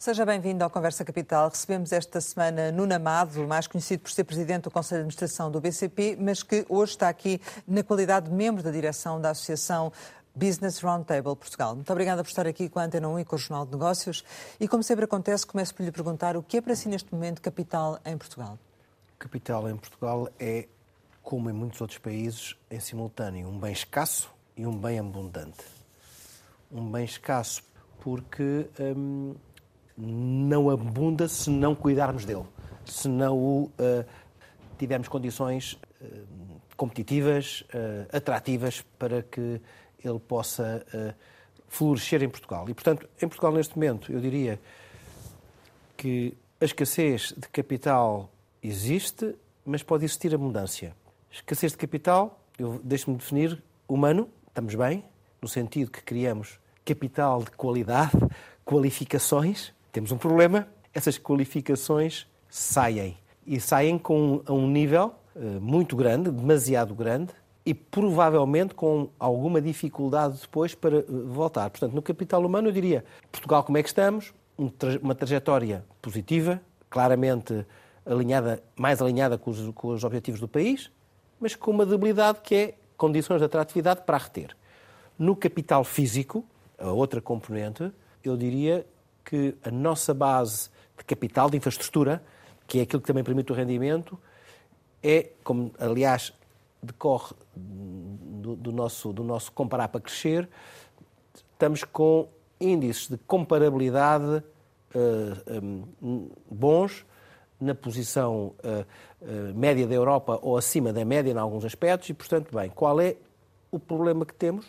Seja bem-vindo ao Conversa Capital. Recebemos esta semana Nuno Amado, mais conhecido por ser presidente do Conselho de Administração do BCP, mas que hoje está aqui na qualidade de membro da direção da Associação Business Roundtable Portugal. Muito obrigada por estar aqui com a Antena 1 e com o Jornal de Negócios. E como sempre acontece, começo por lhe perguntar o que é para si neste momento capital em Portugal? Capital em Portugal é, como em muitos outros países, em simultâneo, um bem escasso e um bem abundante. Um bem escasso porque hum, não abunda se não cuidarmos dele, se não o uh, tivermos condições uh, competitivas, uh, atrativas para que ele possa florescer em Portugal. E, portanto, em Portugal, neste momento, eu diria que a escassez de capital existe, mas pode existir abundância. Escassez de capital, eu deixo-me definir, humano, estamos bem, no sentido que criamos capital de qualidade, qualificações, temos um problema, essas qualificações saem. E saem com, a um nível uh, muito grande, demasiado grande, e provavelmente com alguma dificuldade depois para uh, voltar. Portanto, no capital humano, eu diria, Portugal, como é que estamos? Um uma trajetória positiva, claramente alinhada, mais alinhada com os, com os objetivos do país, mas com uma debilidade que é condições de atratividade para reter. No capital físico, a outra componente, eu diria que a nossa base de capital, de infraestrutura, que é aquilo que também permite o rendimento, é, como aliás decorre do, do nosso, do nosso comparar para crescer, estamos com índices de comparabilidade uh, eh, um, bons na posição uh, uh, média da Europa ou acima da média em alguns aspectos e, portanto, bem, qual é o problema que temos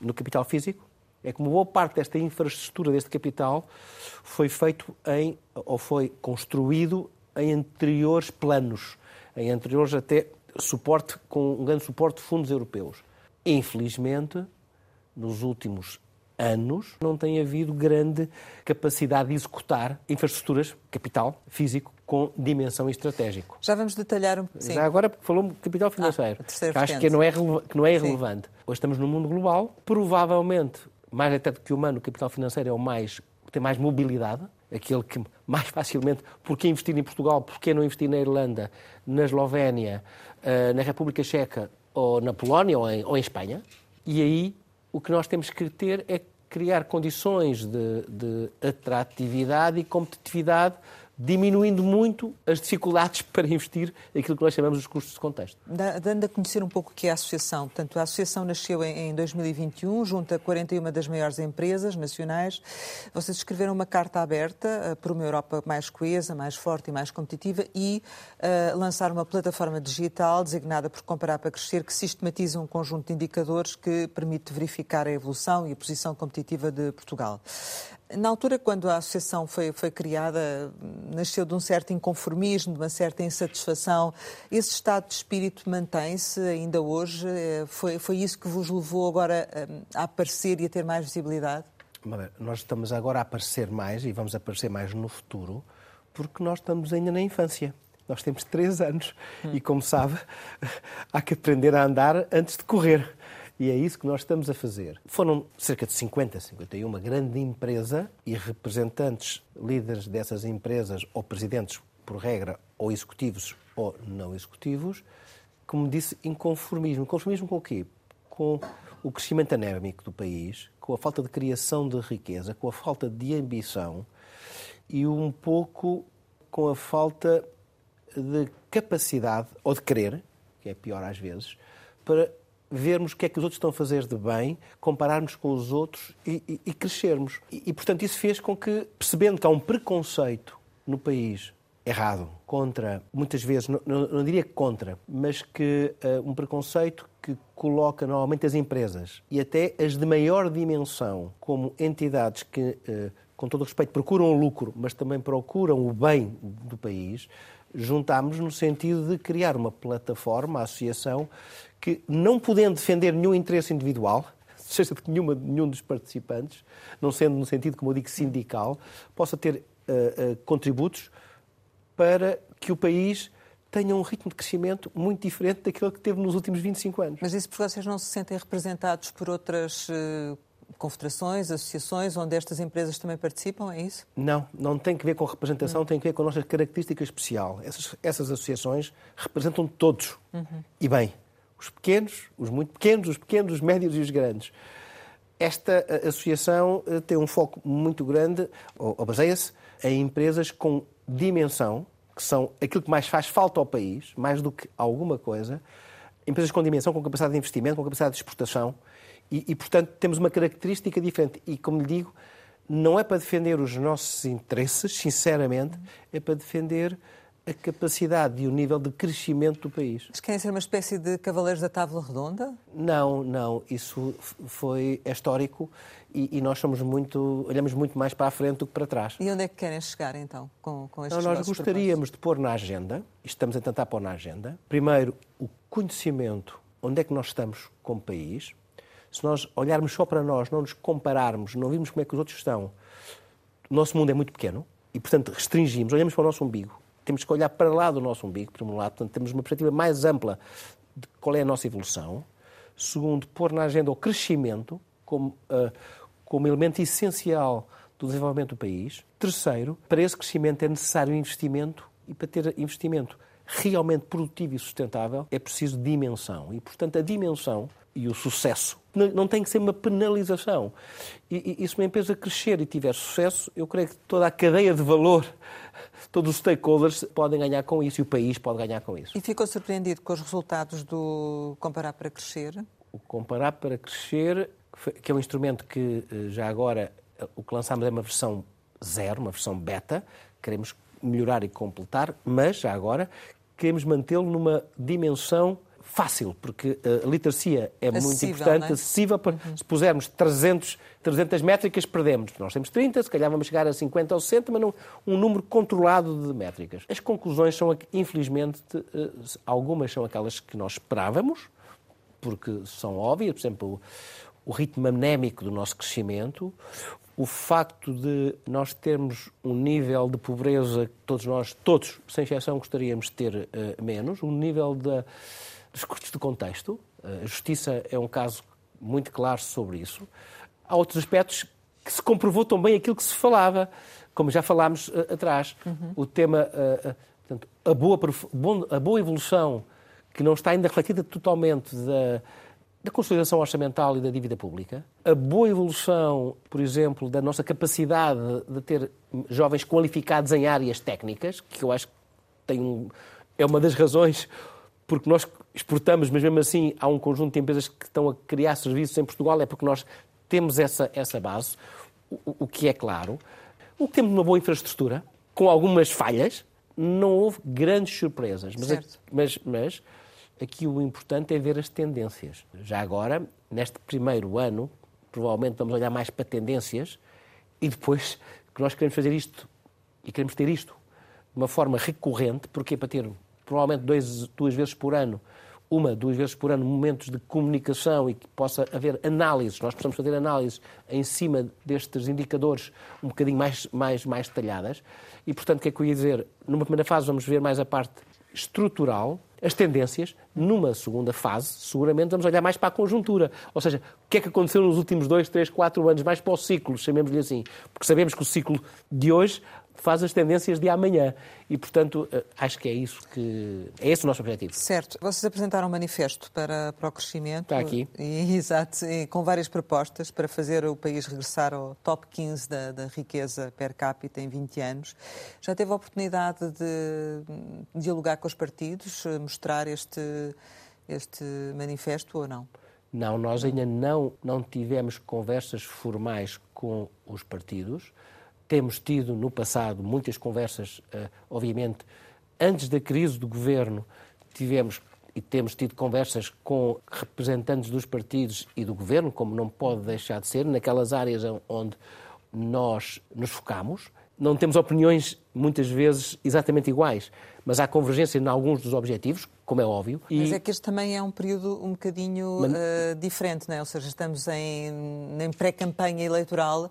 no capital físico? É que uma boa parte desta infraestrutura, deste capital, foi feito em, ou foi construído em anteriores planos, em anteriores até suporte, com um grande suporte de fundos europeus. Infelizmente, nos últimos anos, não tem havido grande capacidade de executar infraestruturas, capital físico, com dimensão estratégica. Já vamos detalhar um pouco. Já agora falou capital financeiro, ah, que acho que não é, que não é irrelevante. Sim. Hoje estamos num mundo global, provavelmente mais até do que humano, o capital financeiro é o mais tem mais mobilidade, aquele que mais facilmente, porque investir em Portugal, porque não investir na Irlanda, na Eslovénia, eh, na República Checa ou na Polónia ou em, ou em Espanha. E aí o que nós temos que ter é criar condições de, de atratividade e competitividade diminuindo muito as dificuldades para investir aquilo que nós chamamos os custos de contexto. Dando a conhecer um pouco o que é a associação. Portanto, a associação nasceu em 2021, junto a 41 das maiores empresas nacionais. Vocês escreveram uma carta aberta uh, por uma Europa mais coesa, mais forte e mais competitiva e uh, lançaram uma plataforma digital designada por Comparar para Crescer, que sistematiza um conjunto de indicadores que permite verificar a evolução e a posição competitiva de Portugal. Na altura, quando a associação foi, foi criada, nasceu de um certo inconformismo, de uma certa insatisfação. Esse estado de espírito mantém-se ainda hoje? Eh, foi, foi isso que vos levou agora eh, a aparecer e a ter mais visibilidade? Nós estamos agora a aparecer mais e vamos aparecer mais no futuro porque nós estamos ainda na infância. Nós temos três anos hum. e, como sabe, há que aprender a andar antes de correr. E é isso que nós estamos a fazer. Foram cerca de 50, 51, uma grande empresa e representantes, líderes dessas empresas, ou presidentes, por regra, ou executivos ou não executivos, como disse, inconformismo. Conformismo com o quê? Com o crescimento anérmico do país, com a falta de criação de riqueza, com a falta de ambição e um pouco com a falta de capacidade, ou de querer, que é pior às vezes, para vermos o que é que os outros estão a fazer de bem, compararmos com os outros e, e, e crescermos. E, e, portanto, isso fez com que, percebendo que há um preconceito no país errado contra, muitas vezes, não, não, diria contra, mas que uh, um preconceito que coloca normalmente as empresas e até as de maior dimensão como entidades que, uh, com todo respeito, procuram o lucro, mas também procuram o bem do país, juntámos no sentido de criar uma plataforma, a associação, que, não podendo defender nenhum interesse individual, seja de nenhuma, nenhum dos participantes, não sendo no sentido, como eu digo, sindical, possa ter uh, uh, contributos para que o país tenha um ritmo de crescimento muito diferente daquele que teve nos últimos 25 anos. Mas isso porque vocês não se sentem representados por outras uh, confederações, associações, onde estas empresas também participam, é isso? Não, não tem que ver com representação, uhum. tem que ver com a nossa característica especial. Essas, essas associações representam todos. Uhum. E bem, os pequenos, os muito pequenos, os pequenos, os médios e os grandes. Esta eh, associação eh, tem um foco muito grande, ou, ou baseia-se em empresas com dimensão, que são aquilo que mais faz falta ao país, mais do que alguma coisa, empresas com dimensão, com capacidade de investimento, com capacidade de exportação, e, e, portanto temos uma característica diferente. E, como lhe digo, não é para defender os nossos interesses, sinceramente, é para defender a capacidade e o nível de crescimento do país. Mas querem ser uma espécie de cavaleiros da tábua redonda? Não, não. Isso foi é histórico e, e, nós somos muito, olhamos muito mais para a frente do que para trás. E onde é que querem chegar, então, com, com estes não, Nós gostaríamos de pôr na agenda, e estamos a tentar pôr na agenda, primeiro, o conhecimento, onde é que nós estamos como país. Se nós olharmos só para nós, não nos compararmos, não vimos como é que os outros estão, o nosso mundo é muito pequeno e, portanto, restringimos, olhamos para o nosso umbigo temos que olhar para lá do nosso umbigo, por um lado, portanto, temos uma perspectiva mais ampla de qual é a nossa evolução. Segundo, pôr na agenda o crescimento como, uh, como elemento essencial do desenvolvimento do país. Terceiro, para esse crescimento é necessário investimento e para ter investimento realmente produtivo e sustentável é preciso dimensão. E, portanto, a dimensão e o sucesso não tem que ser uma penalização. E, e, e se uma empresa crescer e tiver sucesso, eu creio que toda a cadeia de valor, todos os stakeholders podem ganhar com isso e o país pode ganhar com isso. E ficou surpreendido com os resultados do Comparar para Crescer? O Comparar para Crescer, que é um instrumento que eh, já agora eh, o que lançámos é uma versão zero, uma versão beta, queremos melhorar e completar, mas já agora queremos mantê-lo numa dimensão fácil, porque a literacia é acessível, muito importante, é? acessível. Para, uhum. Se pusermos 300, 300 métricas, perdemos. Nós temos 30, se calhar vamos chegar a 50 ou 60, mas não, um número controlado de métricas. As conclusões são, infelizmente, eh, algumas são aquelas que nós esperávamos, porque são óbvias, por exemplo, o, o ritmo anémico do nosso crescimento, o facto de nós termos um nível de pobreza que todos nós, todos, sem exceção, gostaríamos de ter uh, menos, um nível de dos custos de contexto. A justiça é um caso muito claro sobre isso. Há outros aspectos que se comprovou também aquilo que se falava, como já falámos uh, atrás. Uhum. O tema, uh, uh, portanto, a, boa, a boa evolução, que não está ainda refletida totalmente da, da consolidação orçamental e da dívida pública, a boa evolução, por exemplo, da nossa capacidade de ter jovens qualificados em áreas técnicas, que eu acho que tem um, é uma das razões porque nós exportamos, mas mesmo assim há um conjunto de empresas que estão a criar serviços em Portugal, é porque nós temos essa, essa base, o, o que é claro. O que temos uma boa infraestrutura, com algumas falhas, não houve grandes surpresas. Mas, mas, mas aqui o importante é ver as tendências. Já agora, neste primeiro ano, provavelmente vamos olhar mais para tendências e depois que nós queremos fazer isto e queremos ter isto de uma forma recorrente, porque é para ter provavelmente dois, duas vezes por ano, uma, duas vezes por ano, momentos de comunicação e que possa haver análises. Nós precisamos fazer análises em cima destes indicadores um bocadinho mais, mais, mais detalhadas. E, portanto, o que é que eu ia dizer? Numa primeira fase, vamos ver mais a parte estrutural, as tendências. Numa segunda fase, seguramente vamos olhar mais para a conjuntura. Ou seja, o que é que aconteceu nos últimos dois, três, quatro anos, mais para o ciclo, chamemos-lhe assim. Porque sabemos que o ciclo de hoje faz as tendências de amanhã. E, portanto, eh, acho que é isso que. É esse o nosso objetivo. Certo. Vocês apresentaram um manifesto para, para o crescimento. Está aqui. E, exato. E com várias propostas para fazer o país regressar ao top 15 da, da riqueza per capita em 20 anos. Já teve a oportunidade de dialogar com os partidos, mostrar este, este manifesto ou não? Não, nós ainda não, não tivemos conversas formais com os partidos. Temos tido no passado muitas conversas, eh, obviamente, antes da crise do governo, tivemos e temos tido conversas com representantes dos partidos e do governo, como não pode deixar de ser, naquelas áreas onde nós nos focamos. Não temos opiniões, muitas vezes, exatamente iguais, mas há convergência em alguns dos objetivos, como é óbvio. E... Mas é que este também é um período um bocadinho mas... uh, diferente, não é? Ou seja, estamos em, em pré-campanha eleitoral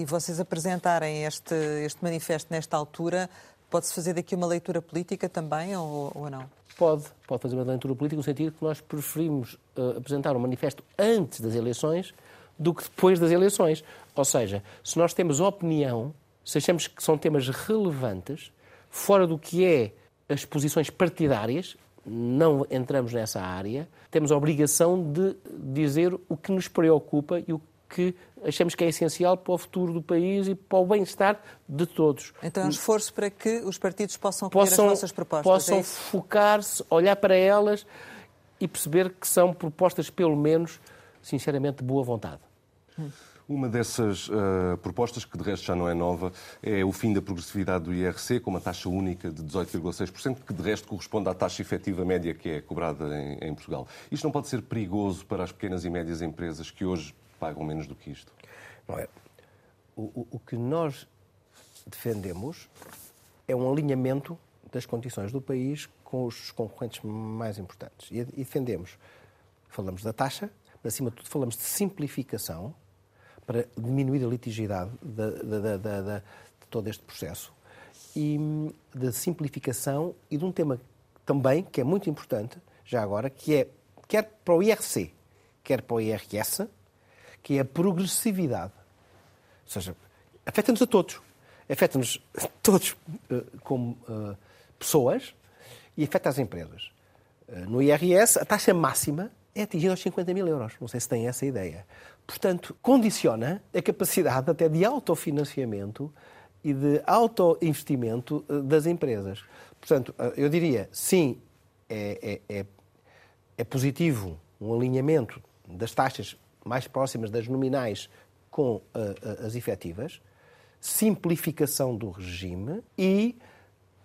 e vocês apresentarem este, este manifesto nesta altura, pode-se fazer daqui uma leitura política também ou, ou não? Pode, pode fazer uma leitura política no sentido que nós preferimos uh, apresentar um manifesto antes das eleições do que depois das eleições. Ou seja, se nós temos opinião, se achamos que são temas relevantes, fora do que é as posições partidárias, não entramos nessa área, temos a obrigação de dizer o que nos preocupa e o que achamos que é essencial para o futuro do país e para o bem-estar de todos. Então é um esforço para que os partidos possam possam, as nossas propostas. Possam é focar-se, olhar para elas e perceber que são propostas, pelo menos, sinceramente, de boa vontade. Hum. Uma dessas uh, propostas, que de resto já não é nova, é o fim da progressividade do IRC, com uma taxa única de 18,6%, que de resto corresponde à taxa efetiva média que é cobrada em, em Portugal. Isto não pode ser perigoso para as pequenas e médias empresas que hoje pagam menos do que isto? Não é. O, o, o que nós defendemos é um alinhamento das condições do país com os concorrentes mais importantes. E, defendemos, falamos da taxa, mas acima de tudo falamos de simplificação para diminuir a litigidade de, de, de, de todo este processo e de simplificação e de um tema também que é muito importante, já agora, que é quer para o IRC, quer para o IRS, que é a progressividade. Ou seja, afeta-nos a todos. Afeta-nos todos uh, como uh, pessoas e afeta as empresas. Uh, no IRS, a taxa máxima é atingida aos 50 mil euros. Não sei se têm essa ideia. Portanto, condiciona a capacidade até de autofinanciamento e de autoinvestimento das empresas. Portanto, eu diria, sim, é, é, é, é positivo um alinhamento das taxas mais próximas das nominais com uh, as efetivas, simplificação do regime e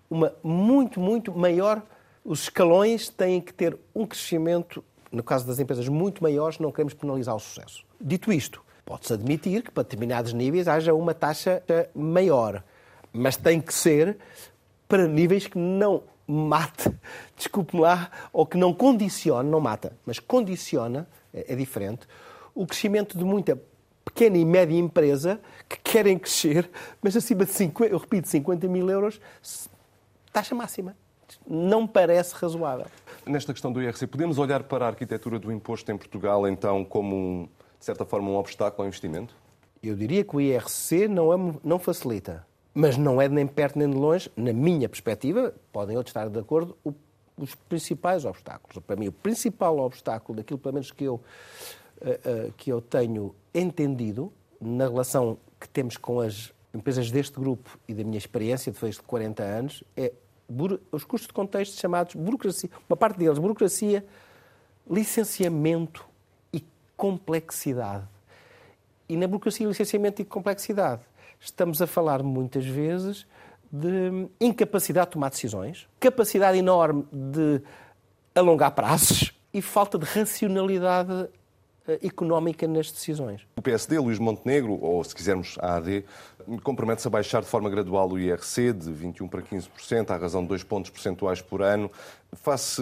uma muito, muito maior. Os escalões têm que ter um crescimento, no caso das empresas muito maiores, não queremos penalizar o sucesso. Dito isto, pode-se admitir que para determinados níveis haja uma taxa maior, mas tem que ser para níveis que não mate, desculpe-me lá, ou que não condicione, não mata, mas condiciona, é, é diferente, o crescimento de muita pequena e média empresa que querem crescer, mas acima de 50, eu repito, 50 mil euros, taxa máxima. Não parece razoável. Nesta questão do IRC, podemos olhar para a arquitetura do imposto em Portugal, então, como, um, de certa forma, um obstáculo ao investimento? Eu diria que o IRC não, é, não facilita, mas não é nem perto nem de longe, na minha perspectiva, podem outros estar de acordo, o, os principais obstáculos. Para mim, o principal obstáculo daquilo, pelo menos, que eu que eu tenho entendido na relação que temos com as empresas deste grupo e da minha experiência depois de 40 anos é os custos de contexto chamados burocracia, uma parte deles burocracia, licenciamento e complexidade. E na burocracia, licenciamento e complexidade estamos a falar muitas vezes de incapacidade de tomar decisões, capacidade enorme de alongar prazos e falta de racionalidade eh, económica nas decisões. O PSD, Luís Montenegro, ou se quisermos a AD, compromete-se a baixar de forma gradual o IRC de 21% para 15%, à razão de 2 pontos percentuais por ano. Face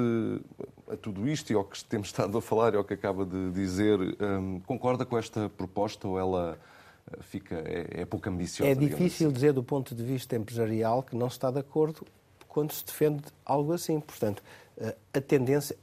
a tudo isto e ao que temos estado a falar e ao que acaba de dizer, um, concorda com esta proposta ou ela eh, fica, é, é pouco ambiciosa? É difícil assim? dizer do ponto de vista empresarial que não se está de acordo quando se defende algo assim. Portanto, eh, a tendência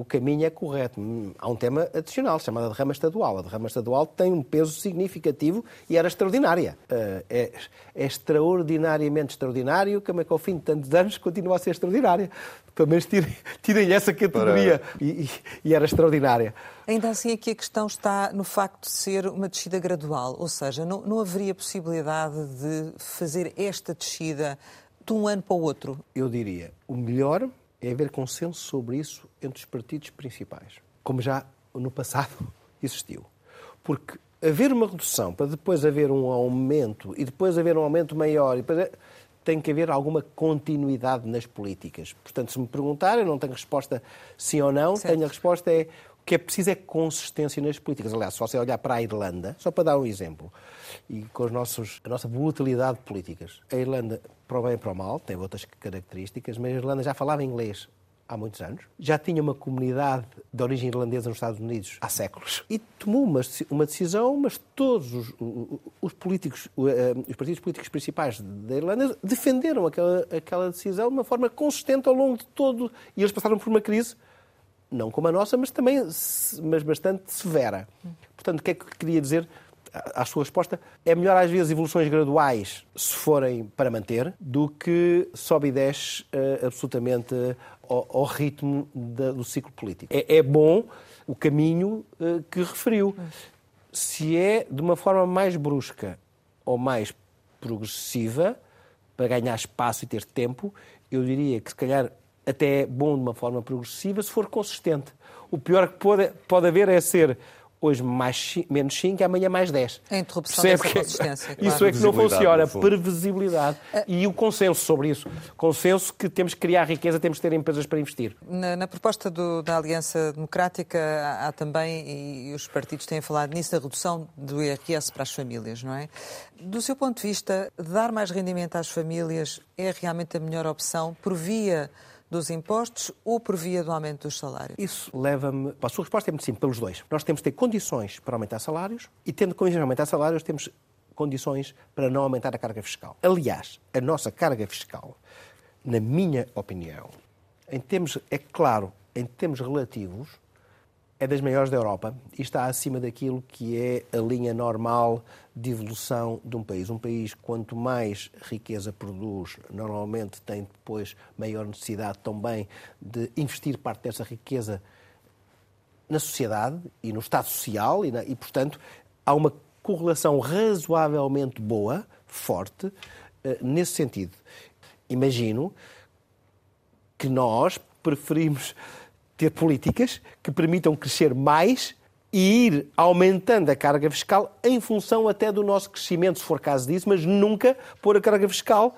o caminho é correto. Há um tema adicional, chamado derrama estadual. A derrama estadual tem um peso significativo e era extraordinária. Eh, é, é extraordinariamente extraordinário, como é que ao fim de tantos anos continua a ser extraordinária. Pelo menos tirem, tirem essa categoria e, e, era extraordinária. Ainda assim, aqui a questão está no facto de ser uma descida gradual, ou seja, não, não haveria possibilidade de fazer esta descida de um ano para o outro? Eu diria, o melhor é haver consenso sobre isso entre os partidos principais, como já no passado existiu. Porque haver uma redução para depois haver um aumento e depois haver um aumento maior, e depois tem que haver alguma continuidade nas políticas. Portanto, se me perguntar, eu não tenho resposta sim ou não, certo. tenho a resposta é que é preciso é consistência nas políticas. Aliás, se olhar para a Irlanda, só para dar um exemplo, e com os nossos, a nossa volatilidade de políticas. A Irlanda, para o bem e para o mal, tem outras características, mas a Irlanda já falava inglês há muitos anos, já tinha uma comunidade de origem irlandesa nos Estados Unidos há séculos e tomou uma, uma decisão, mas todos os, os políticos, eh, os partidos políticos principais da Irlanda defenderam aquela, aquela decisão de uma forma consistente ao longo de todo e eles passaram por uma crise não como a nossa, mas também mas bastante severa. Portanto, o que é que queria dizer à sua resposta? É melhor às vezes evoluções graduais, se forem para manter, do que sobe e desce uh, absolutamente ao, ao ritmo da, do ciclo político. É, é bom o caminho uh, que referiu. Se é de uma forma mais brusca ou mais progressiva, para ganhar espaço e ter tempo, eu diria que se calhar até é bom de uma forma progressiva se for consistente. O pior que pode, pode haver é ser hoje mais, menos 5 e amanhã mais 10. A interrupção Percebe dessa consistência. Claro. Isso é que não funciona. Previsibilidade. Uh, e o consenso sobre isso. Consenso que temos que criar riqueza, temos que ter empresas para investir. Na, na proposta do, da Aliança Democrática há, há, também, e os partidos têm falado nisso, a redução do IRS para as famílias, não é? Do seu ponto de vista, dar mais rendimento às famílias é realmente a melhor opção por via dos impostos ou por via do aumento dos salários? Isso leva-me. A sua resposta é muito simples, pelos dois. Nós temos que ter condições para aumentar salários e, tendo condições para aumentar salários, temos condições para não aumentar a carga fiscal. Aliás, a nossa carga fiscal, na minha opinião, em termos, é claro, em termos relativos, é das maiores da Europa e está acima daquilo que é a linha normal de evolução de um país. Um país, quanto mais riqueza produz, normalmente tem depois maior necessidade também de investir parte dessa riqueza na sociedade e no Estado Social e, na, e portanto, há uma correlação razoavelmente boa, forte, eh, nesse sentido. Imagino que nós preferimos ter políticas que permitam crescer mais e ir aumentando a carga fiscal em função até do nosso crescimento, se for caso disso, mas nunca pôr a carga fiscal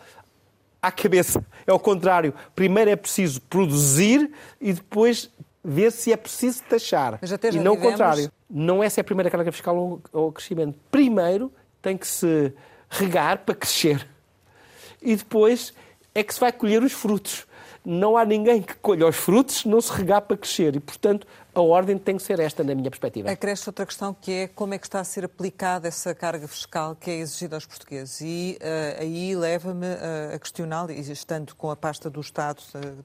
à cabeça. É o contrário. Primeiro é preciso produzir e depois ver se é preciso taxar. Mas até já e não o contrário. Não é se é a primeira carga fiscal ou o crescimento. Primeiro tem que se regar para crescer. E depois é que se vai colher os frutos não há ninguém que colha os frutos não se regar para crescer. E, portanto, a ordem tem que ser esta, na minha perspectiva. Acresce outra questão que é como é que está a ser aplicada essa carga fiscal que é exigida aos portugueses. E uh, aí leva-me uh, a questioná-lo, e estando com a pasta do Estado, uh,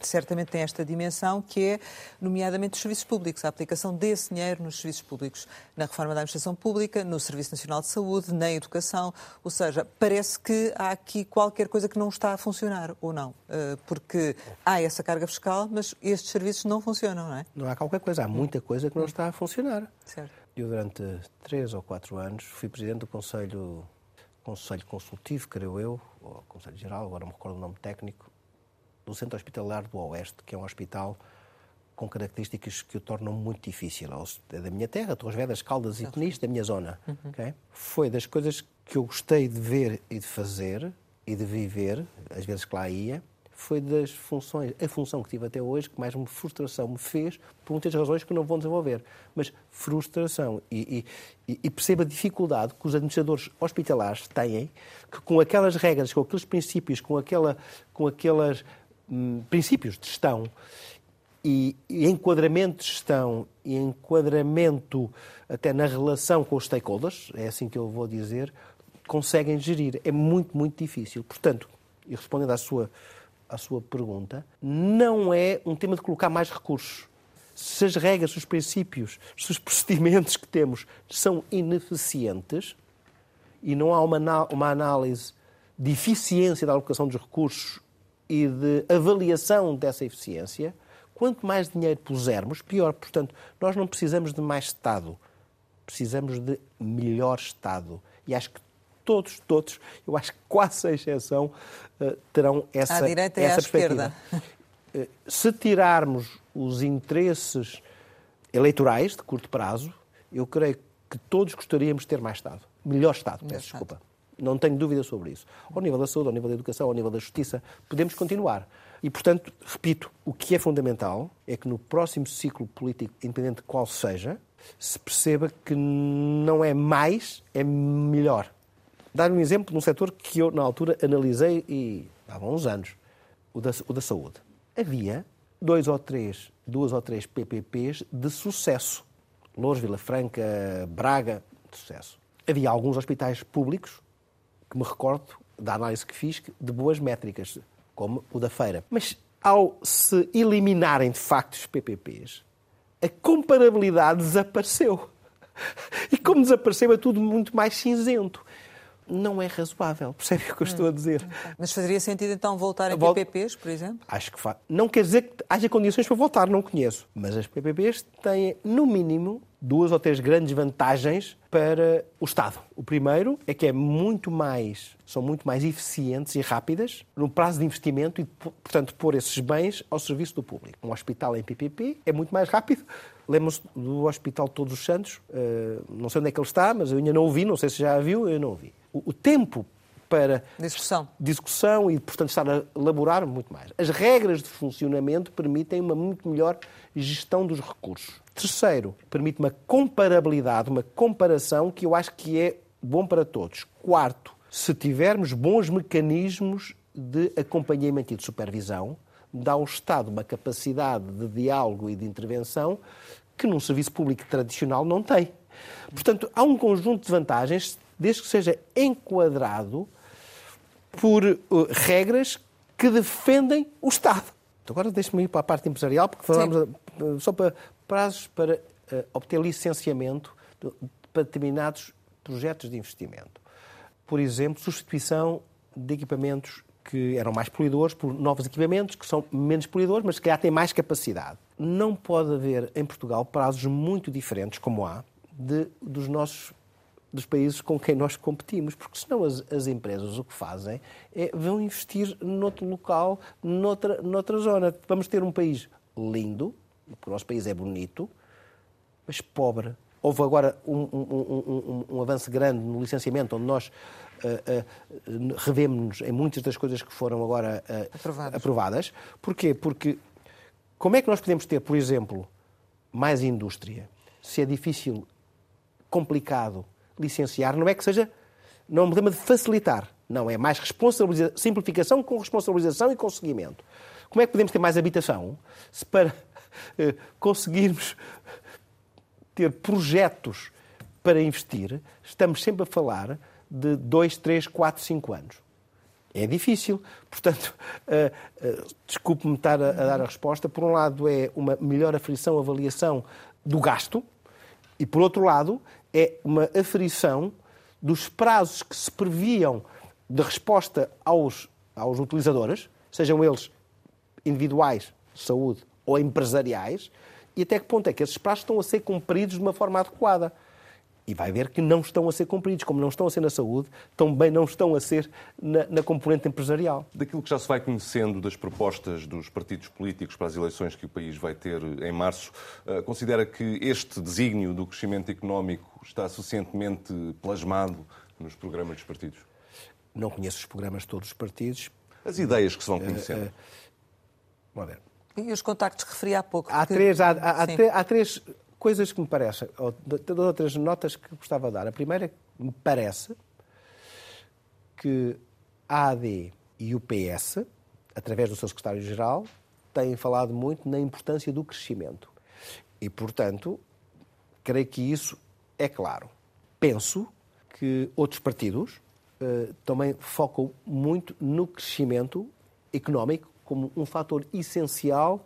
certamente tem esta dimensão, que é, nomeadamente, os serviços públicos, a aplicação desse dinheiro nos serviços públicos, na reforma da administração pública, no Serviço Nacional de Saúde, na educação. Ou seja, parece que há aqui qualquer coisa que não está a funcionar, ou não. porque há essa carga fiscal, mas estes serviços não funcionam, não é? Não há qualquer coisa. Há muita coisa que não está a funcionar. Certo. Eu, durante três ou quatro anos, fui presidente do Conselho, Conselho Consultivo, creio eu, ou Conselho Geral, agora não me recordo o nome técnico, do Centro Hospitalar do Oeste, que é um hospital com características que o tornam muito difícil. É da minha terra, Torres Vedras, Caldas e Peniche, da minha zona. Uhum. Okay? Foi das coisas que eu gostei de ver e de fazer e de viver, às vezes que lá ia, foi das funções, a função que tive até hoje que mais me frustração me fez, por muitas razões que não vou desenvolver. Mas frustração. E, e, e percebo a dificuldade que os administradores hospitalares têm, que com aquelas regras, com aqueles princípios, com, aquela, com aqueles hum, princípios de gestão e, e enquadramento de gestão e enquadramento até na relação com os stakeholders, é assim que eu vou dizer, conseguem gerir. É muito, muito difícil. Portanto, e respondendo à sua à sua pergunta, não é um tema de colocar mais recursos. Se as regras, se os princípios, se os procedimentos que temos são ineficientes e não há uma, uma análise de eficiência da alocação dos recursos e de avaliação dessa eficiência, quanto mais dinheiro pusermos, pior. Portanto, nós não precisamos de mais Estado, precisamos de melhor Estado. E acho que todos, todos, eu acho que quase sem exceção, eh, terão essa, à direita essa e à perspectiva. Esquerda. Eh, se tirarmos os interesses eleitorais de curto prazo, eu creio que todos gostaríamos de ter mais Estado. Melhor Estado, peço desculpa. Não tenho dúvida sobre isso. Ao nível da saúde, ao nível da educação, ao nível da justiça, podemos continuar. E, portanto, repito, o que é fundamental é que no próximo ciclo político, independente de qual seja, se perceba que não é mais, é melhor. Dar um exemplo num setor que eu, na altura, analisei e há uns anos, o da, o da saúde. Havia dois ou três, duas ou três PPPs de sucesso. Lourdes, Vila Franca, Braga, de sucesso. Havia alguns hospitais públicos, que me recordo da análise que fiz, de boas métricas, como o da Feira. Mas ao se eliminarem de facto os PPPs, a comparabilidade desapareceu. E como desapareceu, é tudo muito mais cinzento. Não é razoável, percebe o que eu estou a dizer? Mas faria sentido então voltar a Vol- PPPs, por exemplo? Acho que faz. Não quer dizer que haja condições para voltar, não conheço. Mas as PPPs têm, no mínimo, duas ou três grandes vantagens para o Estado. O primeiro é que é muito mais, são muito mais eficientes e rápidas no prazo de investimento e, portanto, pôr esses bens ao serviço do público. Um hospital em PPP é muito mais rápido. Lembram-se do Hospital Todos os Santos, eh, não sei onde é que ele está, mas eu ainda não o vi, não sei se já a viu, eu não o vi. O, tempo para execução. discussão e, portanto, estar a elaborar muito mais. As regras de funcionamento permitem uma muito melhor gestão dos recursos. Terceiro, permite uma comparabilidade, uma comparação que eu acho que é bom para todos. Quarto, se tivermos bons mecanismos de acompanhamento e de supervisão, dá ao Estado uma capacidade de diálogo e de intervenção que num serviço público tradicional não tem. Portanto, há um conjunto de vantagens, desde que seja enquadrado por uh, regras que defendem o Estado. Então, agora deixe-me ir para a parte empresarial, porque falamos uh, só para prazos para uh, obter licenciamento de- para determinados projetos de investimento. Por exemplo, substituição de equipamentos que eram mais poluidores por novos equipamentos que são menos poluidores, mas que calhar têm mais capacidade. Não pode haver em Portugal prazos muito diferentes, como há, de, dos nossos dos países com quem nós competimos, porque senão as, as empresas o que fazem é vão investir noutro local, noutra, noutra zona. Vamos ter um país lindo, porque o nosso país é bonito, mas pobre. Houve agora um, um- um- um- avanço grande no licenciamento, onde nós ah, ah, revemos-nos em muitas das coisas que foram agora ah, Aprovadas. aprovadas. Porquê? Porque como é que nós podemos ter, por exemplo, mais indústria, se é difícil, complicado licenciar, não é que seja, não é um problema de facilitar, não, é mais responsabilização, simplificação com responsabilização e com seguimento. Como é que podemos ter mais habitação se para eh, conseguirmos ter projetos para investir, estamos sempre a falar de 2, 3, 4, 5 anos. É difícil. Portanto, eh, eh, desculpe-me estar a, a dar a resposta. Por um lado, é uma melhor aferição, avaliação do gasto, e por outro lado, é uma aferição dos prazos que se previam de resposta aos, aos utilizadores, sejam eles individuais, de saúde, ou empresariais, e até que ponto é que esses prazos estão a ser cumpridos de uma forma adequada. E vai ver que não estão a ser cumpridos, como não estão a ser na saúde, também não estão a ser na, na componente empresarial. Daquilo que já se vai conhecendo das propostas dos partidos políticos para as eleições que o país vai ter em março, eh, considera que este desígnio do crescimento económico está suficientemente plasmado nos programas dos partidos? Não conheço os programas de todos os partidos. As ideias que se vão conhecendo. Vamos ver. E os contactos que referi há pouco. Há que- três, há, há- há três coisas que me parecem, ou de- outras notas que gostava de dar. A primeira, é que me parece que a AD e o PS, através do seu secretário-geral, têm falado muito na importância do crescimento. E, portanto, creio que isso é claro. Penso que outros partidos eh, também focam muito no crescimento económico como um fator essencial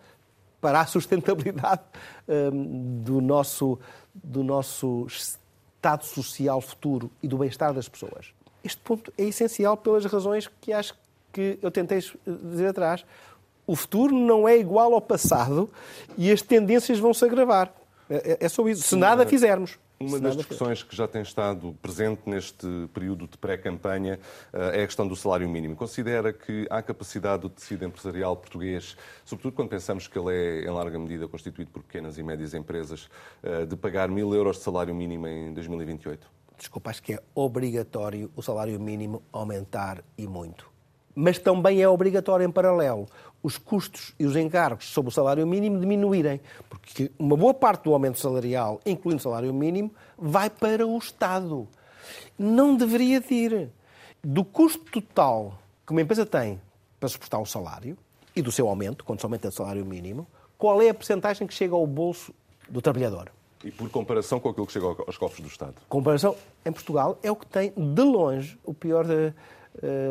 para a sustentabilidade eh, do, nosso, do nosso estado social futuro e do bem-estar das pessoas. Este ponto é essencial pelas razões que acho que eu tentei dizer atrás. O futuro não é igual ao passado e as tendências vão se agravar. É, é só isso. Se nada fizermos. Uma das discussões que já tem estado presente neste período de pré-campanha eh, é a questão do salário mínimo. Considera que há capacidade do tecido empresarial português, sobretudo quando pensamos que ele é, em larga medida, constituído por pequenas e médias empresas, eh, de pagar mil euros de salário mínimo em 2028? desculpa, acho que é obrigatório o salário mínimo aumentar e muito. Mas também é obrigatório, em paralelo, os custos e os encargos sobre o salário mínimo diminuírem. Porque uma boa parte do aumento salarial, incluindo o salário mínimo, vai para o Estado. Não deveria de ir. Do custo total que uma empresa tem para suportar o salário e do seu aumento, quando se aumenta o salário mínimo, qual é a percentagem que chega ao bolso do trabalhador? E por comparação com aquilo que chega aos cofres do Estado? comparação em Portugal é o que tem de longe o pior eh,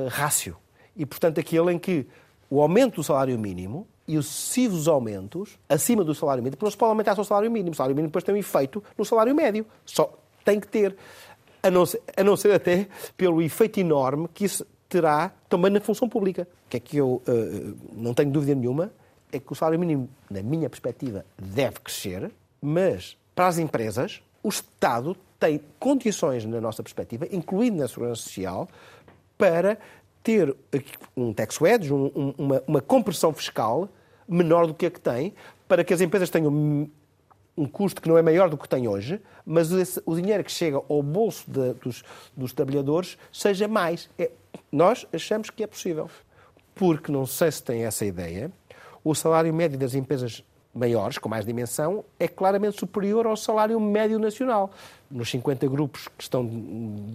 rácio. E, portanto, aquele em que o aumento do salário mínimo e os sucessivos aumentos acima do salário mínimo, porque não se pode aumentar só o salário mínimo. O salário mínimo depois tem um efeito no salário médio. Só tem que ter. A não, ser, a não ser até pelo efeito enorme que isso terá também na função pública. O que é que eu uh, não tenho dúvida nenhuma é que o salário mínimo, na minha perspectiva, deve crescer, mas para as empresas, o Estado tem condições, na nossa perspectiva, incluindo na segurança social, para ter um tax wedge, um, um, uma, uma compressão fiscal menor do que a que tem, para que as empresas tenham um custo que não é maior do que tem hoje, mas esse, o dinheiro que chega ao bolso de, dos, dos, trabalhadores seja mais. É, nós achamos que é possível. Porque, não sei se tem essa ideia, o salário médio das empresas maiores, com mais dimensão, é claramente superior ao salário médio nacional. Nos 50 grupos que estão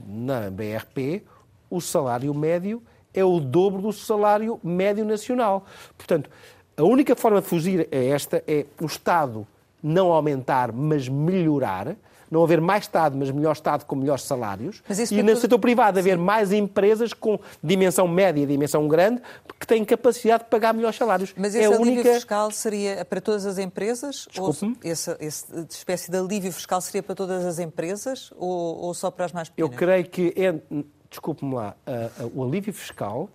na BRP, o salário médio é o dobro do salário médio nacional. Portanto, a única forma de fugir a esta é o Estado não aumentar, mas melhorar, não haver mais Estado, mas melhor Estado com melhores salários, e no setor privado haver Sim. mais empresas com dimensão média e dimensão grande que têm capacidade de pagar melhores salários. Mas esse é alívio única... fiscal seria para todas as empresas? Ou essa, essa espécie de alívio fiscal seria para todas as empresas ou, ou só para as mais pequenas? Eu creio que, é, desculpe-me lá, uh, uh, o alívio fiscal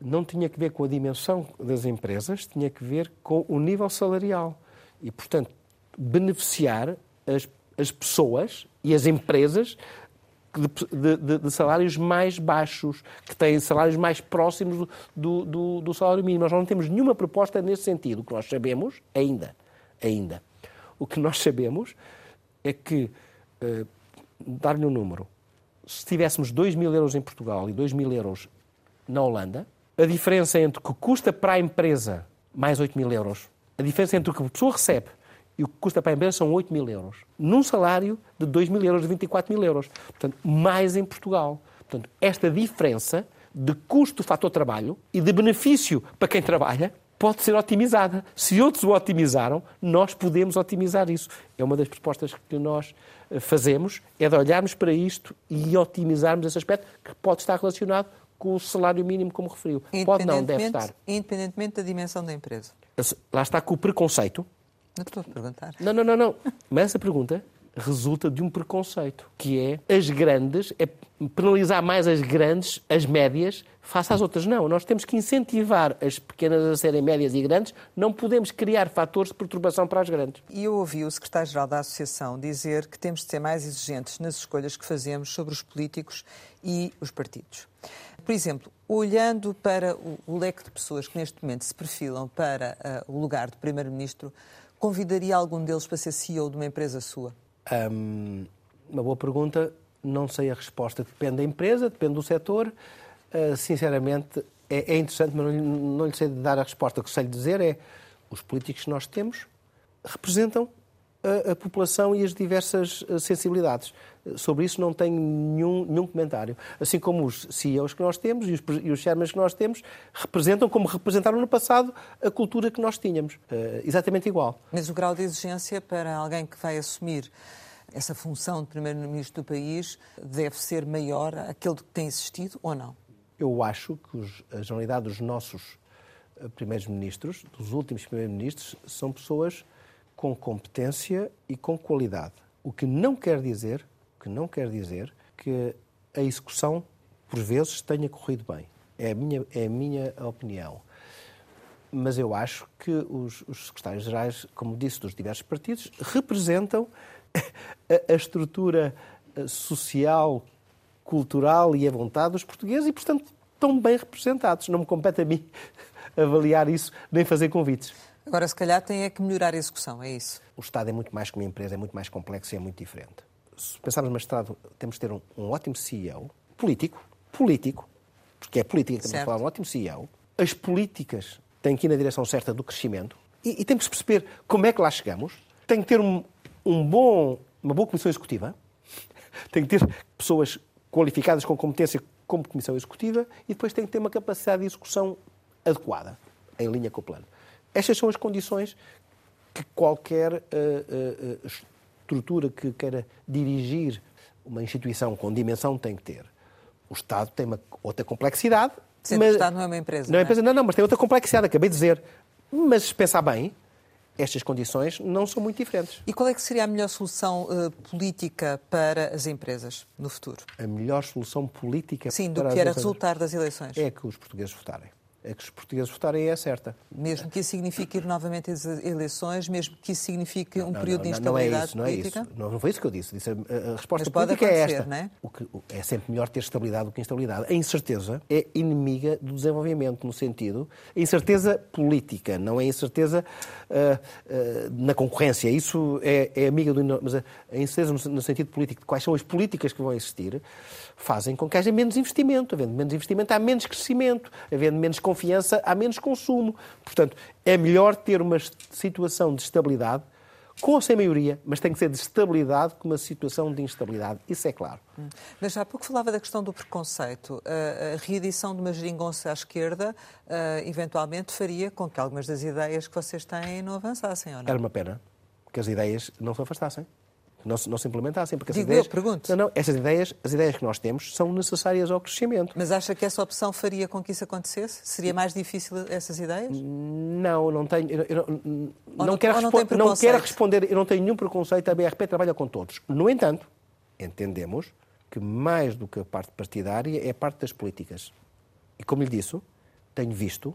não tinha que ver com a dimensão das empresas, tinha que ver com o nível salarial. E, portanto, beneficiar as, as pessoas e as empresas de, de, de, salários mais baixos, que têm salários mais próximos do, do, do, salário mínimo. Nós não temos nenhuma proposta nesse sentido. O que nós sabemos, ainda, ainda, o que nós sabemos é que, uh, dar-lhe um número, se tivéssemos 2 mil euros em Portugal e 2 mil euros na Holanda, a diferença entre o que custa para a empresa mais 8 mil euros, a diferença entre o que a pessoa recebe e o que custa para a empresa são 8 mil euros. Num salário de 2 mil euros, de 24 mil euros. Portanto, mais em Portugal. Portanto, esta diferença de custo fator trabalho e de benefício para quem trabalha pode ser otimizada. Se outros o otimizaram, nós podemos otimizar isso. É uma das propostas que nós eh, fazemos, é de olharmos para isto e otimizarmos esse aspecto que pode estar relacionado com o salário mínimo, como referiu. Pode não, deve estar. Independentemente da dimensão da empresa. Lá está com o preconceito não estou a perguntar. Não, não, não, não. Mas essa pergunta resulta de um preconceito, que é as grandes, é penalizar mais as grandes, as médias, face às outras. Não, nós temos que incentivar as pequenas a serem médias e grandes, não podemos criar fatores de perturbação para as grandes. E eu ouvi o secretário-geral da Associação dizer que temos de ser mais exigentes nas escolhas que fazemos sobre os políticos e os partidos. Por exemplo, olhando para o, leque de pessoas que neste momento se perfilam para uh, o lugar de Primeiro-Ministro, Convidaria algum deles para ser CEO de uma empresa sua? Um, uma boa pergunta. Não sei a resposta. Depende da empresa, depende do setor. Uh, sinceramente, é, é, interessante, mas não, não lhe sei dar a resposta. O que sei lhe dizer é os políticos que nós temos representam a, a, população e as diversas eh, sensibilidades. Sobre isso não tenho nenhum, nenhum comentário. Assim como os CEOs que nós temos e os, e os chairmans que nós temos representam, como representaram no passado, a cultura que nós tínhamos. Uh, exatamente igual. Mas o grau de exigência para alguém que vai assumir essa função de Primeiro-Ministro do país deve ser maior aquele que tem existido ou não? Eu acho que os, a generalidade dos nossos eh, primeiros ministros, dos últimos primeiros ministros, são pessoas com competência e com qualidade. O que não quer dizer, que não quer dizer que a execução por vezes tenha corrido bem. É a minha, é a minha opinião. Mas eu acho que os, os secretários-gerais, como disse, dos diversos partidos, representam a, a estrutura eh, social, cultural e a vontade dos portugueses e, portanto, estão bem representados. Não me compete a mim avaliar isso nem fazer convites. Agora, se calhar, tem é que melhorar a execução, é isso? O Estado é muito mais que uma empresa, é muito mais complexo e é muito diferente. Se pensarmos no Estado, temos de ter um, um ótimo CEO, político, político, porque é política que estamos a falar, um ótimo CEO. As políticas têm que ir na direção certa do crescimento e, e temos que perceber como é que lá chegamos. Tem que ter um, um bom, uma boa comissão executiva, tem que ter pessoas qualificadas com competência como comissão executiva e depois tem que ter uma capacidade de execução adequada, em linha com o plano. Estas são as condições que qualquer uh, uh, estrutura que queira dirigir uma instituição com dimensão tem que ter. O Estado tem uma outra complexidade Centro mas, Estado não é uma empresa. Não é, é empresa, não, não, mas tem outra complexidade, acabei de dizer. Mas se pensar bem, estas condições não são muito diferentes. E qual é que seria a melhor solução uh, política para as empresas no futuro? A melhor solução política Sim, do que era resultar das eleições. É que os portugueses votarem é que os portugueses votarem é certa. Mesmo que isso signifique ir novamente às eleições, mesmo que isso signifique um não, período não, de instabilidade não é isso, política? Não, é isso. Não, não foi isso que eu disse. disse a, a resposta política é esta. Não é? O que, é sempre melhor ter estabilidade do que instabilidade. A incerteza é inimiga do desenvolvimento, no sentido... A incerteza política, não é incerteza uh, uh, na concorrência. Isso é, é amiga do... Mas a, a incerteza no, no sentido político de quais são as políticas que vão existir fazem com que haja menos investimento. Havendo menos investimento, há menos crescimento. Havendo menos confiança, há menos consumo. Portanto, é melhor ter uma situação de estabilidade, com ou sem maioria, mas tem que ser de estabilidade que uma situação de instabilidade. Isso é claro. Hum. Mas já há pouco falava da questão do preconceito. A reedição de uma geringonça à esquerda eventualmente faria com que algumas das ideias que vocês têm não avançassem, ou não? Era uma pena que as ideias não se afastassem não se, não se implementassem. Porque Digo ideias, eu, pergunto. Não, não, essas ideias, as ideias que nós temos são necessárias ao crescimento. Mas acha que essa opção faria com que isso acontecesse? Seria mais difícil essas ideias? Não, não tenho. Eu, eu, não, não, quero não, não quero responder, eu não tenho nenhum preconceito, a BRP trabalha com todos. No entanto, entendemos que mais do que a parte partidária é a parte das políticas. E como lhe disse, tenho visto,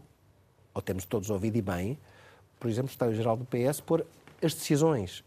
ou temos todos ouvido e bem, por exemplo, o Estado-Geral do PS pôr as decisões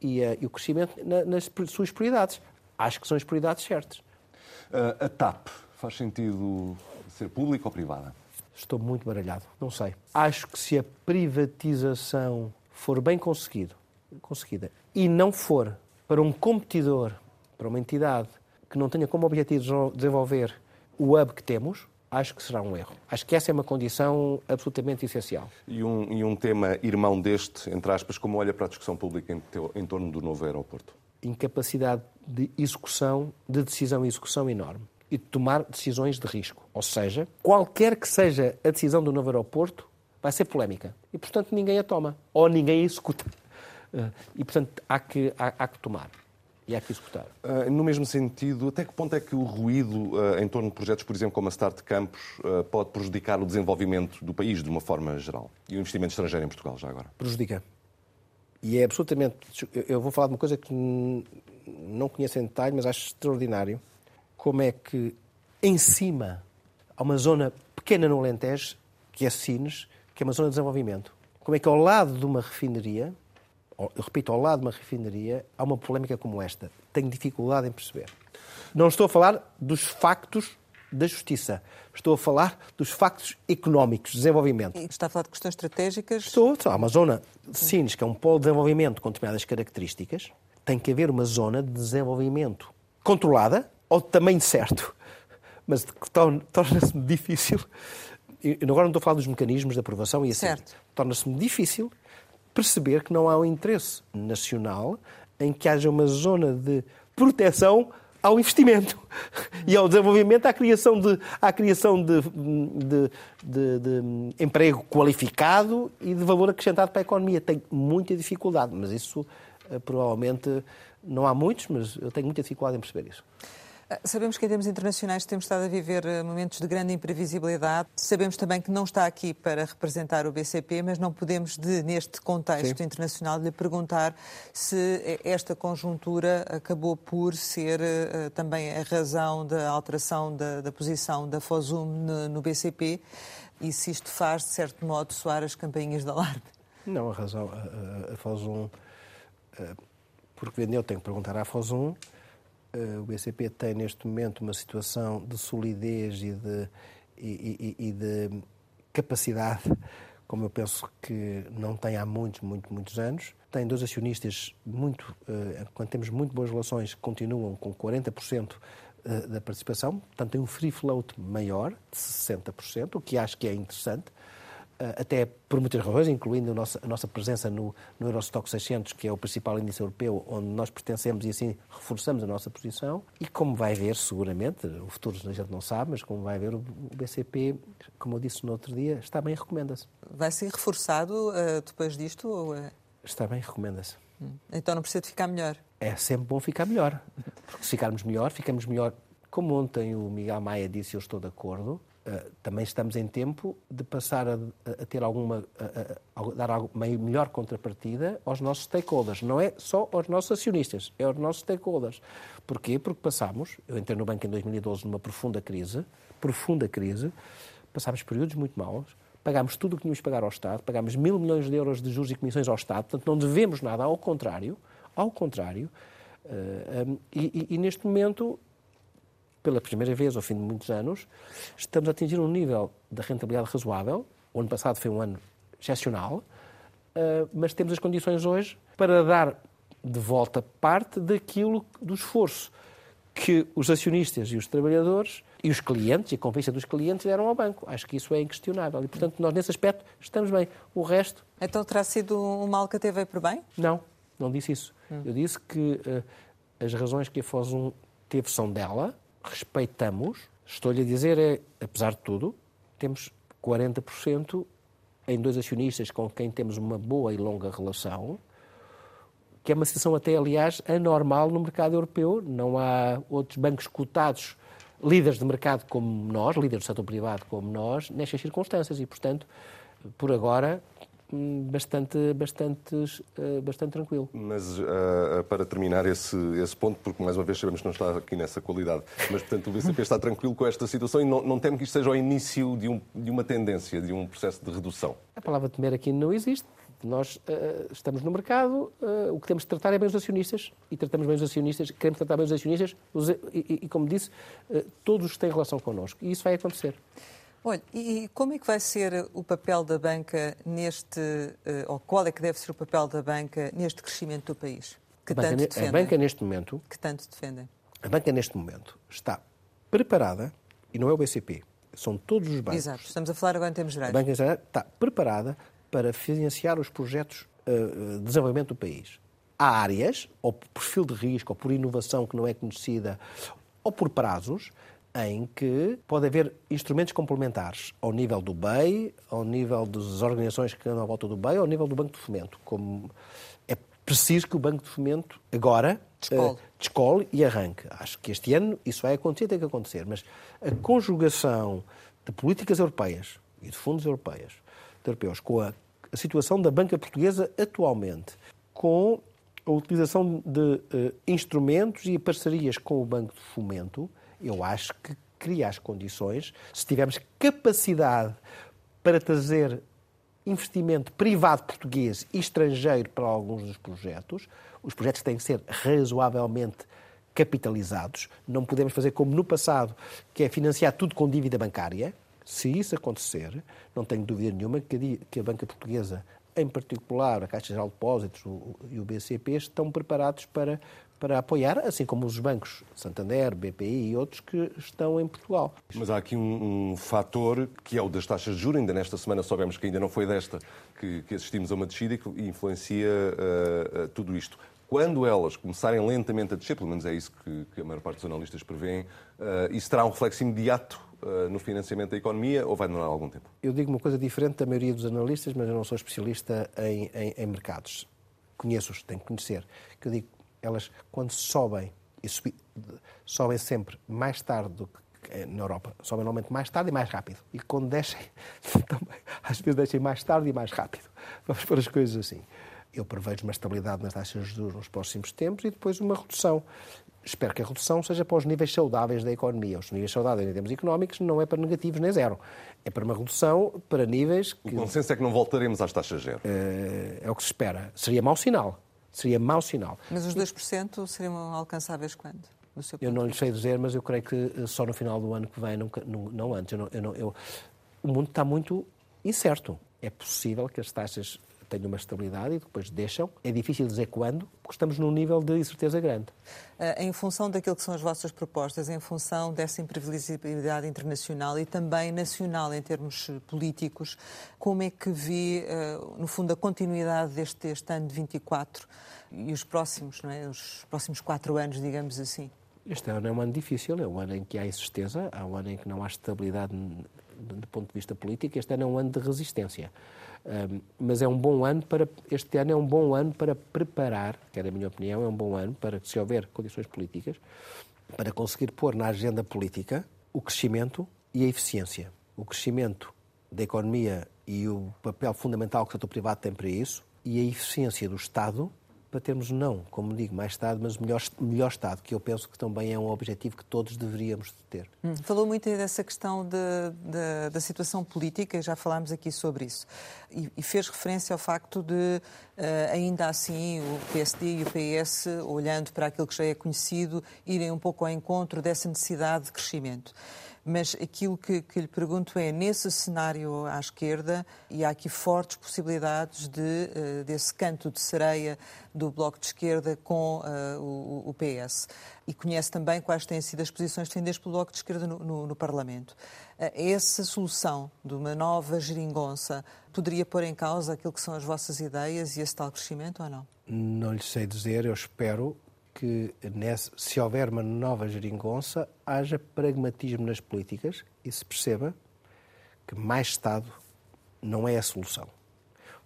e, uh, e o crescimento na, nas suas prioridades. Acho que são as prioridades certas. Uh, a TAP faz sentido ser pública ou privada? Estou muito baralhado, não sei. Acho que se a privatização for bem conseguido, conseguida e não for para um competidor, para uma entidade que não tenha como objetivo desenvolver o hub que temos, acho que será um erro. Acho que essa é uma condição absolutamente essencial. E um, e um tema irmão deste, entre aspas, como olha para a discussão pública em, em torno do novo aeroporto? Incapacidade de execução, de decisão e execução enorme. E de tomar decisões de risco. Ou seja, qualquer que seja a decisão do novo aeroporto, vai ser polémica. E, portanto, ninguém a toma. Ou ninguém a executa. E, portanto, há que, há, há que tomar e há que executar. Uh, no mesmo sentido, até que ponto é que o ruído uh, em torno de projetos, por exemplo, como a Start Campus, uh, pode prejudicar o desenvolvimento do país de uma forma geral? E o investimento estrangeiro em Portugal, já agora? Prejudica. E é absolutamente. Eu vou falar de uma coisa que não conheço em detalhe, mas acho extraordinário. Como é que, em cima, há uma zona pequena no Alentejo, que é Sines, que é uma zona de desenvolvimento. Como é que, ao lado de uma refinaria, eu repito, ao lado de uma refinaria, há uma polémica como esta. Tenho dificuldade em perceber. Não estou a falar dos factos da justiça. Estou a falar dos factos económicos, de desenvolvimento. Está a falar de questões estratégicas? Estou. zona de Sines, que é um polo de desenvolvimento com determinadas características. Tem que haver uma zona de desenvolvimento controlada, ou de tamanho certo, mas torna-se difícil. Eu agora não estou a falar dos mecanismos de aprovação e assim. Torna-se difícil perceber que não há um interesse nacional em que haja uma zona de proteção ao investimento e ao desenvolvimento, à criação de, à criação de, de, de, de, emprego qualificado e de valor acrescentado para a economia. Tem muita dificuldade, mas isso eh, provavelmente não há muitos, mas eu tenho muita dificuldade em perceber isso. Ah, sabemos que em termos internacionais temos estado a viver ah, momentos de grande imprevisibilidade. Sabemos também que não está aqui para representar o BCP, mas não podemos, de, neste contexto Sim. internacional, lhe perguntar se esta conjuntura acabou por ser uh, também a razão da alteração da, da posição da FOSUM no, no, BCP e se isto faz, de certo modo, soar as campainhas de alarme. Não, a razão, a, a, a FOSUM, uh, porque vendeu, tenho que perguntar à FOSUM, eh, o BCP tem neste momento uma situação de solidez e de, e, e, e de capacidade, como eu penso que não tem há muitos, muitos, muitos anos. Tem dois acionistas muito, eh, quando temos muito boas relações, continuam com 40% eh, da participação, portanto tem um free float maior, de 60%, o que acho que é interessante. Eh, até por muitas razões, incluindo a nossa, a nossa presença no, no Eurostock 600, que é o principal índice europeu onde nós pertencemos e assim reforçamos a nossa posição. E como vai ver, seguramente, o futuro a gente não sabe, mas como vai ver, o BCP, como eu disse no outro dia, está bem, recomenda-se. Vai ser reforçado uh, depois disto? Ou é... Está bem, recomenda-se. Hum. Então não precisa de ficar melhor? É sempre bom ficar melhor. Porque se ficarmos melhor, ficamos melhor. Como ontem o Miguel Maia disse, eu estou de acordo, Uh, também estamos em tempo de passar a, a ter alguma, a, a, dar uma melhor contrapartida aos nossos stakeholders. Não é só aos nossos acionistas, é aos nossos stakeholders. Porquê? Porque passámos, eu entrei no banco em 2012 numa profunda crise, profunda crise, passámos períodos muito maus, pagámos tudo o que tínhamos de pagar ao Estado, pagámos mil milhões de euros de juros e comissões ao Estado, portanto não devemos nada, ao contrário, ao contrário, uh, um, e, e, e neste momento pela primeira vez ao fim de muitos anos, estamos a atingir um nível de rentabilidade razoável. O ano passado foi um ano excepcional, eh, mas temos as condições hoje para dar de volta parte daquilo do esforço que os acionistas e os trabalhadores e os clientes, e a confiança dos clientes deram ao banco. Acho que isso é inquestionável. E, portanto, nós nesse aspecto estamos bem. O resto... Então terá sido um mal que até veio por bem? Não, não disse isso. Hum. Eu disse que uh, as razões que a FOSUM teve são dela, respeitamos, estou-lhe a dizer, é, apesar de tudo, temos 40% em dois acionistas com quem temos uma boa e longa relação, que é uma situação até, aliás, anormal no mercado europeu. Não há outros bancos cotados, líderes de mercado como nós, líderes do setor privado como nós, nestas circunstâncias. E, portanto, por agora, bastante, bastante, uh, bastante tranquilo. Mas uh, para terminar esse, esse ponto, porque mais uma vez sabemos que não está aqui nessa qualidade, mas portanto o BCP está tranquilo com esta situação e não, não teme que isto seja o início de, um, de uma tendência, de um processo de redução? A palavra temer aqui não existe. Nós uh, estamos no mercado, o que temos de tratar é bem os acionistas e tratamos bem os acionistas, queremos tratar bem os acionistas os, e, e, e, como disse, todos têm relação connosco e isso vai acontecer. Olha, e como é que vai ser o papel da banca neste, eh, ou qual é que deve ser o papel da banca neste crescimento do país? Que a, banca, tanto defendem, a banca neste momento. Que tanto defendem. A banca neste momento está preparada, e não é o BCP, são todos os bancos. Exato, estamos a falar agora em termos gerais. A banca está preparada para financiar os projetos uh, de desenvolvimento do país. Há áreas, ou por perfil de risco, ou por inovação que não é conhecida, ou por prazos, em que pode haver instrumentos complementares ao nível do BEI, ao nível das organizações que andam à volta do BEI, ao nível do Banco de Fomento. Como é preciso que o Banco de Fomento agora descole. Uh, descole e arranque. Acho que este ano isso vai acontecer, tem que acontecer. Mas a conjugação de políticas europeias e de fundos europeus, de europeus com a, a situação da banca portuguesa atualmente, com a utilização de uh, instrumentos e parcerias com o Banco de Fomento, eu acho que cria as condições, se tivermos capacidade para trazer investimento privado português e estrangeiro para alguns dos projetos, os projetos têm que ser razoavelmente capitalizados. Não podemos fazer como no passado, que é financiar tudo com dívida bancária. Se isso acontecer, não tenho dúvida nenhuma que a banca portuguesa, em particular a Caixa Geral de Depósitos e o BCP, estão preparados para para apoiar, assim como os bancos Santander, BPI e outros que estão em Portugal. Mas há aqui um, um fator que é o das taxas de juros. Ainda nesta semana soubemos que ainda não foi desta que, que assistimos a uma descida e que influencia uh, uh, tudo isto. Quando elas começarem lentamente a descer, pelo menos é isso que, que a maior parte dos analistas prevêem, uh, isso terá um reflexo imediato no financiamento da economia ou vai demorar algum tempo? Eu digo uma coisa diferente da maioria dos analistas, mas eu não sou especialista em, em, em mercados. Conheço-os, tenho que conhecer. Que eu digo elas, quando sobem, e subi, sobem sempre mais tarde do que na Europa, sobem normalmente mais tarde e mais rápido. E quando descem, também, às vezes descem mais tarde e mais rápido. Vamos pôr as coisas assim. Eu prevejo uma estabilidade nas taxas de juros nos próximos tempos e depois uma redução. Espero que a redução seja para os níveis saudáveis da economia. Os níveis saudáveis em termos económicos não é para negativos nem zero. É para uma redução para níveis que... O consenso é que não voltaremos às taxas zero. É, é o que se espera. Seria mau sinal seria mau sinal. Mas os 2% seriam alcançáveis quando? eu não lhe sei dizer, mas eu creio que eh, só no final do ano que vem, não, não antes. Eu não, eu não, eu... o mundo está muito incerto. É possível que as taxas tenham uma estabilidade e depois deixam. É difícil dizer quando, porque estamos num nível de incerteza grande. Uh, em função daquilo que são as vossas propostas, em função dessa imprevisibilidade internacional e também nacional em termos políticos, como é que vê, uh, no fundo, a continuidade deste, deste ano de 24 e os próximos, não é? Os próximos quatro anos, digamos assim? Este ano é um ano difícil, é um ano em que há incerteza, há um ano em que não há estabilidade do ponto de vista político, este ano é um ano de resistência. Um, mas é um bom ano para este ano é um bom ano para preparar, que é a minha opinião, é um bom ano para se houver condições políticas para conseguir pôr na agenda política o crescimento e a eficiência. o crescimento da economia e o papel fundamental que o setor privado tem para isso e a eficiência do Estado para termos, não, como digo, mais Estado, mas melhor, melhor Estado, que eu penso que também é um objetivo que todos deveríamos ter. Hum, falou muito dessa questão de, de, da situação política, já falámos aqui sobre isso, e, e fez referência ao facto de, uh, ainda assim, o PSD e o PS, olhando para aquilo que já é conhecido, irem um pouco ao encontro dessa necessidade de crescimento. Mas aquilo que, que, lhe pergunto é, nesse cenário à esquerda, e há aqui fortes possibilidades de, uh, desse canto de sereia do Bloco de Esquerda com uh, o, o, PS. E conhece também quais têm sido as posições defendidas pelo Bloco de Esquerda no, no, no Parlamento. Uh, essa solução de uma nova geringonça poderia pôr em causa aquilo que são as vossas ideias e esse tal crescimento ou não? Não lhe sei dizer, eu espero que, se houver uma nova geringonça, haja pragmatismo nas políticas e se perceba que mais Estado não é a solução.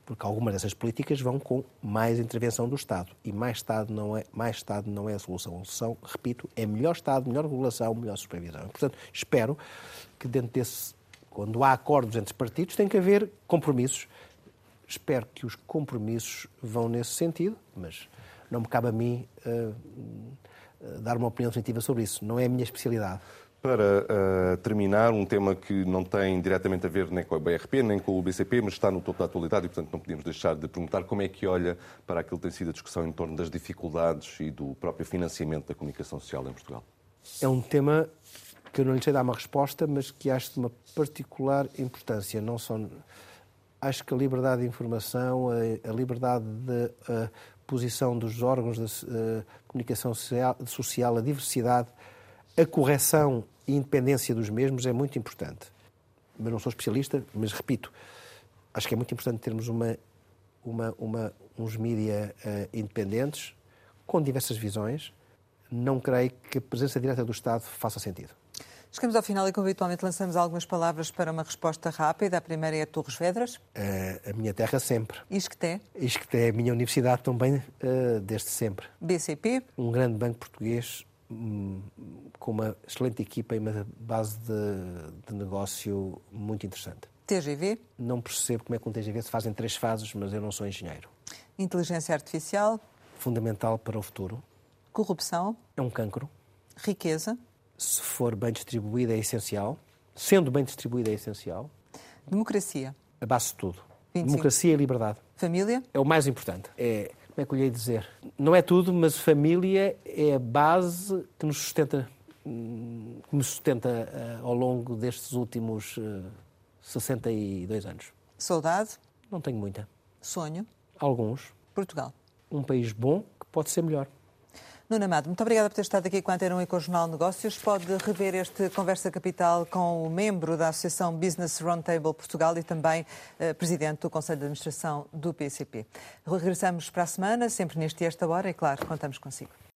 Porque algumas dessas políticas vão com mais intervenção do Estado. E mais Estado não é, mais Estado não é a solução. A solução, repito, é melhor Estado, melhor regulação, melhor supervisão. Portanto, espero que dentro desse. Quando há acordos entre partidos, tem que haver compromissos. Espero que os compromissos vão nesse sentido, mas não me cabe a mim uh, dar uma opinião definitiva sobre isso. Não é a minha especialidade. Para uh, terminar, um tema que não tem diretamente a ver nem com a BRP, nem com o BCP, mas está no topo da atualidade e, portanto, não podíamos deixar de perguntar como é que olha para aquilo que tem sido a discussão em torno das dificuldades e do próprio financiamento da comunicação social em Portugal. É um tema que eu não lhe sei dar uma resposta, mas que acho de uma particular importância. Não só acho que a liberdade de informação, a, liberdade de a posição dos órgãos de uh, comunicação social, a diversidade, a correção e independência dos mesmos é muito importante. Mas não sou especialista, mas repito, acho que é muito importante termos uma, uma, uma uns mídia uh, independentes, com diversas visões. Não creio que a presença direta do Estado faça sentido. Chegamos ao final e, como habitualmente, lançamos algumas palavras para uma resposta rápida. A primeira é Torres Vedras. Uh, a minha terra sempre. Isqueté. Isqueté a minha universidade também, uh, desde sempre. BCP. Um grande banco português um, com uma excelente equipa e uma base de, de, negócio muito interessante. TGV. Não percebo como é que um TGV se faz em três fases, mas eu não sou engenheiro. Inteligência artificial. Fundamental para o futuro. Corrupção. É um cancro. Riqueza se for bem distribuída, é essencial. Sendo bem distribuída, é essencial. Democracia. A base de tudo. 25. Democracia e liberdade. Família? É o mais importante. É, como é que eu lhe ia dizer? Não é tudo, mas família é a base que nos sustenta, que me sustenta uh, ao longo destes últimos uh, eh, 62 anos. Saudade? Não tenho muita. Sonho? Alguns. Portugal? Um país bom que pode ser melhor. Nuno Amado, muito obrigada por ter estado aqui com a Antena 1 e com o Jornal Negócios. Pode rever este Conversa Capital com o membro da Associação Business Roundtable Portugal e também eh, presidente do Conselho de Administração do PCP. Regressamos para a semana, sempre neste e esta hora, e claro, contamos consigo.